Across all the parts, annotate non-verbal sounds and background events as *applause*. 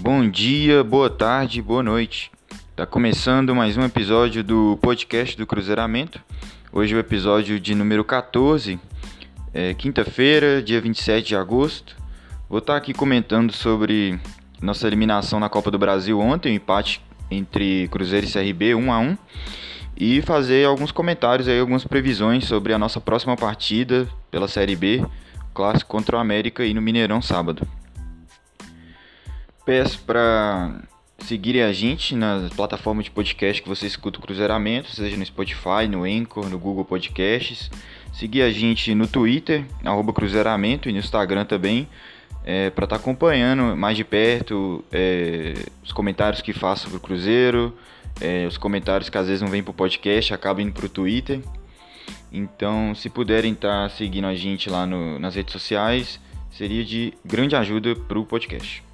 Bom dia, boa tarde, boa noite. Tá começando mais um episódio do podcast do Cruzeiramento. Hoje é o episódio de número 14, é, quinta-feira, dia 27 de agosto. Vou estar tá aqui comentando sobre nossa eliminação na Copa do Brasil ontem, o empate entre Cruzeiro e CRB 1 a 1 e fazer alguns comentários aí, algumas previsões sobre a nossa próxima partida pela Série B, clássico contra o América e no Mineirão sábado. Peço para seguirem a gente na plataforma de podcast que você escuta o Cruzeiramento, seja no Spotify, no Anchor, no Google Podcasts. Seguir a gente no Twitter, arroba Cruzeiramento, e no Instagram também, é, para estar tá acompanhando mais de perto é, os comentários que faço sobre o Cruzeiro, é, os comentários que às vezes não vêm para o podcast, acabam indo para o Twitter. Então, se puderem estar tá seguindo a gente lá no, nas redes sociais, seria de grande ajuda para o podcast.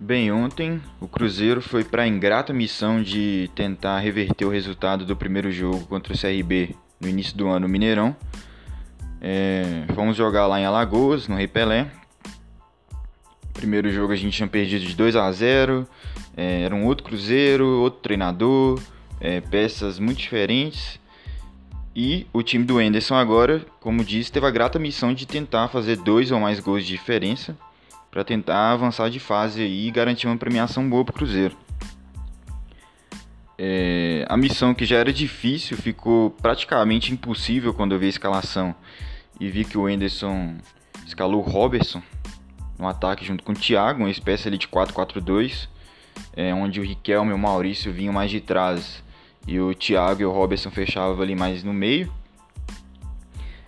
Bem, ontem o Cruzeiro foi para a ingrata missão de tentar reverter o resultado do primeiro jogo contra o CRB no início do ano no Mineirão. É, fomos jogar lá em Alagoas, no Rei Pelé. Primeiro jogo a gente tinha perdido de 2 a 0 é, Era um outro Cruzeiro, outro treinador, é, peças muito diferentes. E o time do Enderson agora, como disse, teve a grata missão de tentar fazer dois ou mais gols de diferença para tentar avançar de fase e garantir uma premiação boa para o Cruzeiro. É, a missão que já era difícil ficou praticamente impossível quando eu vi a escalação e vi que o Enderson escalou o Robertson no ataque junto com o Thiago, uma espécie ali de 4-4-2, é, onde o Riquelme e o Maurício vinham mais de trás e o Thiago e o Robertson fechavam ali mais no meio.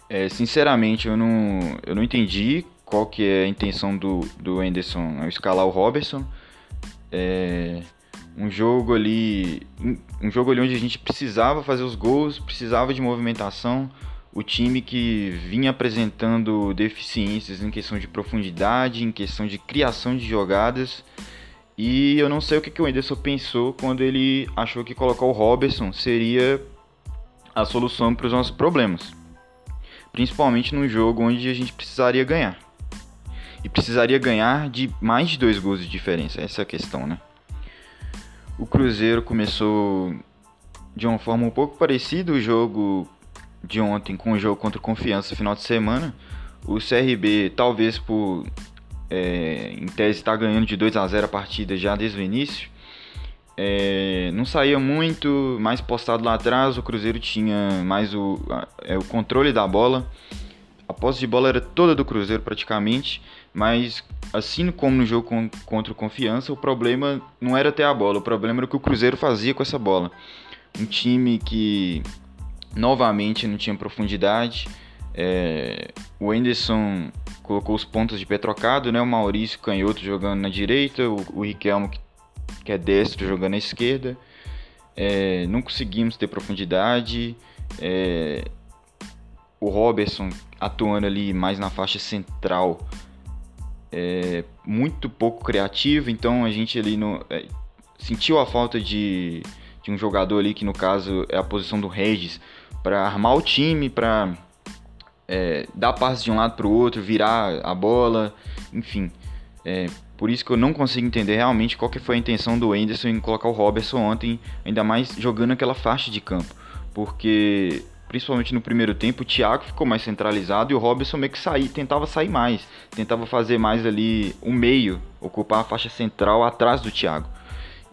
É, sinceramente, eu não, eu não entendi qual que é a intenção do, do Anderson ao escalar o Robertson. É um jogo ali, um jogo ali onde a gente precisava fazer os gols, precisava de movimentação. O time que vinha apresentando deficiências em questão de profundidade, em questão de criação de jogadas. E eu não sei o que, que o Anderson pensou quando ele achou que colocar o Robertson seria a solução para os nossos problemas. Principalmente num jogo onde a gente precisaria ganhar e precisaria ganhar de mais de dois gols de diferença. Essa é a questão, né? O Cruzeiro começou de uma forma um pouco parecida o jogo de ontem com o jogo contra o Confiança final de semana. O CRB, talvez por é, em tese estar tá ganhando de 2 a 0 a partida já desde o início, é, não saía muito, mais postado lá atrás. O Cruzeiro tinha mais o, é, o controle da bola. A posse de bola era toda do Cruzeiro praticamente. Mas, assim como no jogo contra o Confiança, o problema não era ter a bola, o problema era o que o Cruzeiro fazia com essa bola. Um time que novamente não tinha profundidade. É, o Anderson colocou os pontos de pé trocado, né? O Maurício Canhoto jogando na direita, o, o Riquelmo que, é destro jogando na esquerda. É, não conseguimos ter profundidade. É, o Robertson atuando ali mais na faixa central é, muito pouco criativo, então a gente ali no, é, sentiu a falta de, de um jogador ali que no caso é a posição do Regis para armar o time, para é, dar passes de um lado para o outro, virar a bola, enfim. É, por isso que eu não consigo entender realmente qual que foi a intenção do Anderson em colocar o Robertson ontem, ainda mais jogando aquela faixa de campo, porque principalmente no primeiro tempo, o Thiago ficou mais centralizado e o Robson meio que sair, tentava sair mais, tentava fazer mais ali o meio, ocupar a faixa central atrás do Thiago.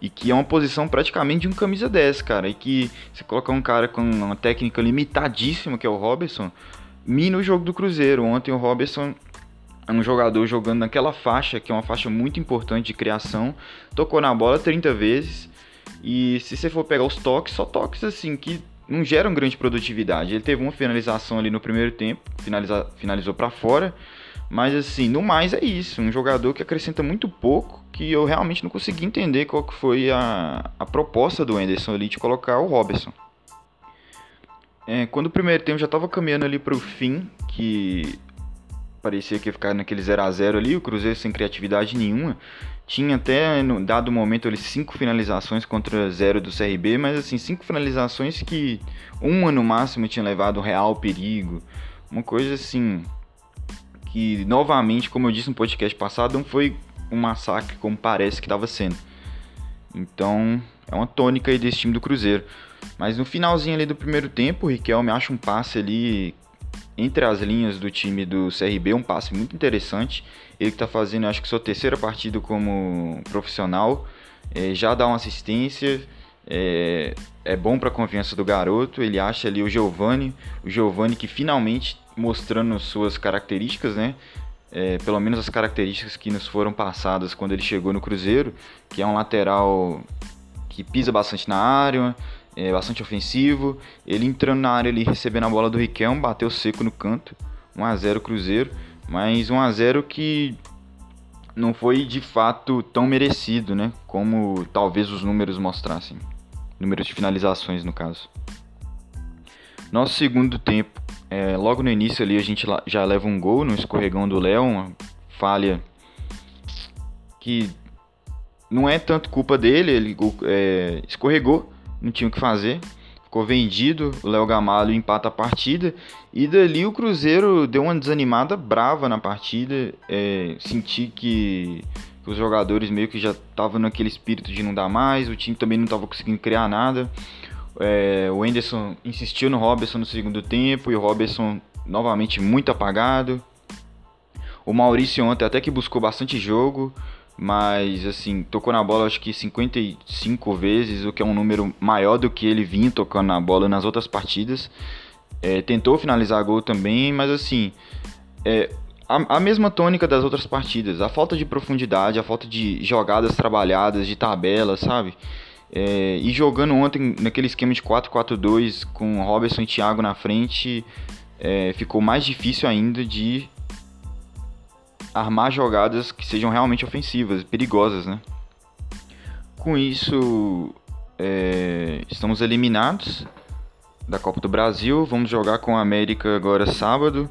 E que é uma posição praticamente de um camisa 10, cara. E que você colocar um cara com uma técnica limitadíssima, que é o Robson, mina o jogo do Cruzeiro. Ontem o Robson é um jogador jogando naquela faixa, que é uma faixa muito importante de criação, tocou na bola 30 vezes. E se você for pegar os toques, só toques assim que não geram grande produtividade. Ele teve uma finalização ali no primeiro tempo, finaliza, finalizou para fora, mas assim, no mais é isso, um jogador que acrescenta muito pouco, que eu realmente não consegui entender qual que foi a, a proposta do Anderson ali de colocar o Robertson. É, quando o primeiro tempo já estava caminhando ali para o fim, que parecia que ia ficar naquele 0 a 0 ali, o Cruzeiro sem criatividade nenhuma, tinha até, no dado momento, ali, cinco finalizações contra zero do CRB, mas assim, cinco finalizações que uma no máximo tinha levado real perigo. Uma coisa assim que, novamente, como eu disse no podcast passado, não foi um massacre como parece que estava sendo. Então, é uma tônica aí desse time do Cruzeiro. Mas no finalzinho ali do primeiro tempo, o Riquelme acha um passe ali entre as linhas do time do CRB, um passe muito interessante. Ele que tá fazendo, acho que sua terceira partida como profissional, é, já dá uma assistência, é, é bom para a confiança do garoto. Ele acha ali o Giovani, o Giovani que finalmente mostrando suas características, né? É, pelo menos as características que nos foram passadas quando ele chegou no Cruzeiro, que é um lateral que pisa bastante na área, é bastante ofensivo. Ele entrando na área ali, recebendo a bola do Riquelme, bateu seco no canto. 1 a 0 Cruzeiro, mas 1 a 0 que não foi de fato tão merecido, né? Como talvez os números mostrassem. Números de finalizações, no caso. Nosso segundo tempo, é, logo no início ali a gente já leva um gol no escorregão do Léo, uma falha que não é tanto culpa dele, ele é, escorregou, não tinha o que fazer. Ficou vendido, o Léo Gamalho empata a partida. E dali o Cruzeiro deu uma desanimada brava na partida. É, senti que os jogadores meio que já estavam naquele espírito de não dar mais. O time também não estava conseguindo criar nada. É, o Enderson insistiu no Robertson no segundo tempo. E o Robertson novamente muito apagado. O Maurício ontem até que buscou bastante jogo mas assim, tocou na bola acho que 55 vezes, o que é um número maior do que ele vinha tocando na bola nas outras partidas. É, tentou finalizar gol também, mas assim, é, a, a, mesma tônica das outras partidas, a falta de profundidade, a falta de jogadas trabalhadas, de tabela, sabe? É, e jogando ontem naquele esquema de 4-4-2 com Robertson e Thiago na frente, é, ficou mais difícil ainda de armar jogadas que sejam realmente ofensivas, perigosas, né? Com isso, é, estamos eliminados da Copa do Brasil. Vamos jogar com a América agora sábado.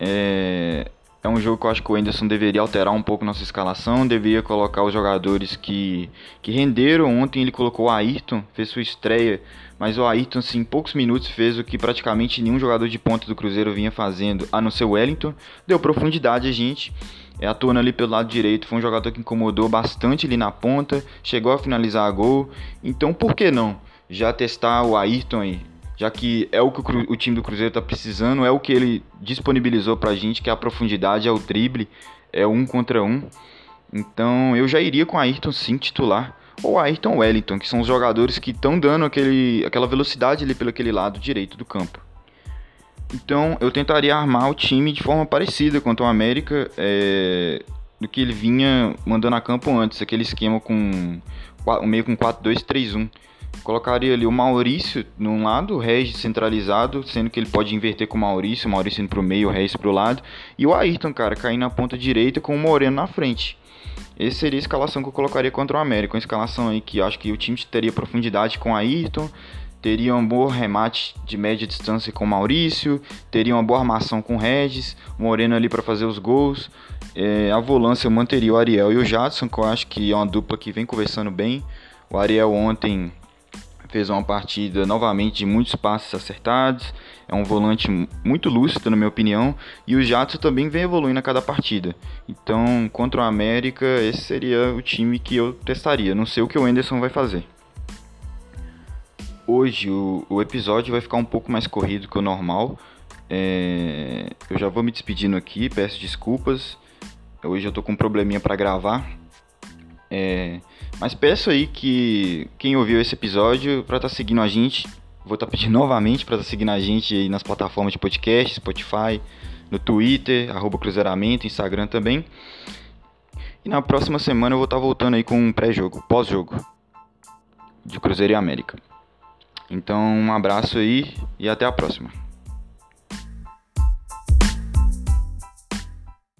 É, é um jogo que eu acho que o Anderson deveria alterar um pouco nossa escalação, deveria colocar os jogadores que, que renderam. Ontem ele colocou o Ayrton, fez sua estreia, mas o Ayrton, assim, em poucos minutos fez o que praticamente nenhum jogador de ponta do Cruzeiro vinha fazendo, a não ser o Wellington. Deu profundidade a gente. É, atuando ali pelo lado direito, foi um jogador que incomodou bastante ali na ponta, chegou a finalizar a gol. Então, por que não já testar o Ayrton aí? Já que é o que o, time do Cruzeiro está precisando, é o que ele disponibilizou para a gente, que é a profundidade, é o drible, é um contra um. Então eu já iria com Ayrton sim titular, ou Ayrton Wellington, que são os jogadores que estão dando aquele, aquela velocidade ali pelo aquele lado direito do campo. Então eu tentaria armar o time de forma parecida quanto o América, é, do que ele vinha mandando a campo antes, aquele esquema com meio com 4-2-3-1 Colocaria ali o Maurício num lado, o Regis centralizado, sendo que ele pode inverter com o Maurício, o Maurício indo pro meio, o Regis pro lado. E o Ayrton, cara, caindo na ponta direita com o Moreno na frente. Essa seria a escalação que eu colocaria contra o América. Uma escalação aí que acho que o time teria profundidade com o Ayrton, teria um bom remate de média distância com o Maurício, teria uma boa armação com o Regis, o Moreno ali para fazer os gols. É, a volância eu manteria o Ariel e o Jadson, que eu acho que é uma dupla que vem conversando bem. O Ariel ontem fez uma partida novamente de muitos passes acertados, é um volante muito lúcido, na minha opinião, e o Jadson também vem evoluindo a cada partida. Então, contra o América, esse seria o time que eu testaria. Não sei o que o Anderson vai fazer. Hoje o, o episódio vai ficar um pouco mais corrido que o normal. É, eu já vou me despedindo aqui, peço desculpas. Hoje eu tô com um probleminha para gravar. É, mas peço aí que quem ouviu esse episódio para estar tá seguindo a gente, vou estar tá pedindo *laughs* novamente para estar tá seguindo a gente aí nas plataformas de podcast, Spotify, no Twitter, arroba Cruzeiramento, Instagram também. E na próxima semana eu vou estar tá voltando aí com um pré-jogo, pós-jogo de Cruzeiro e América. Então um abraço aí e até a próxima.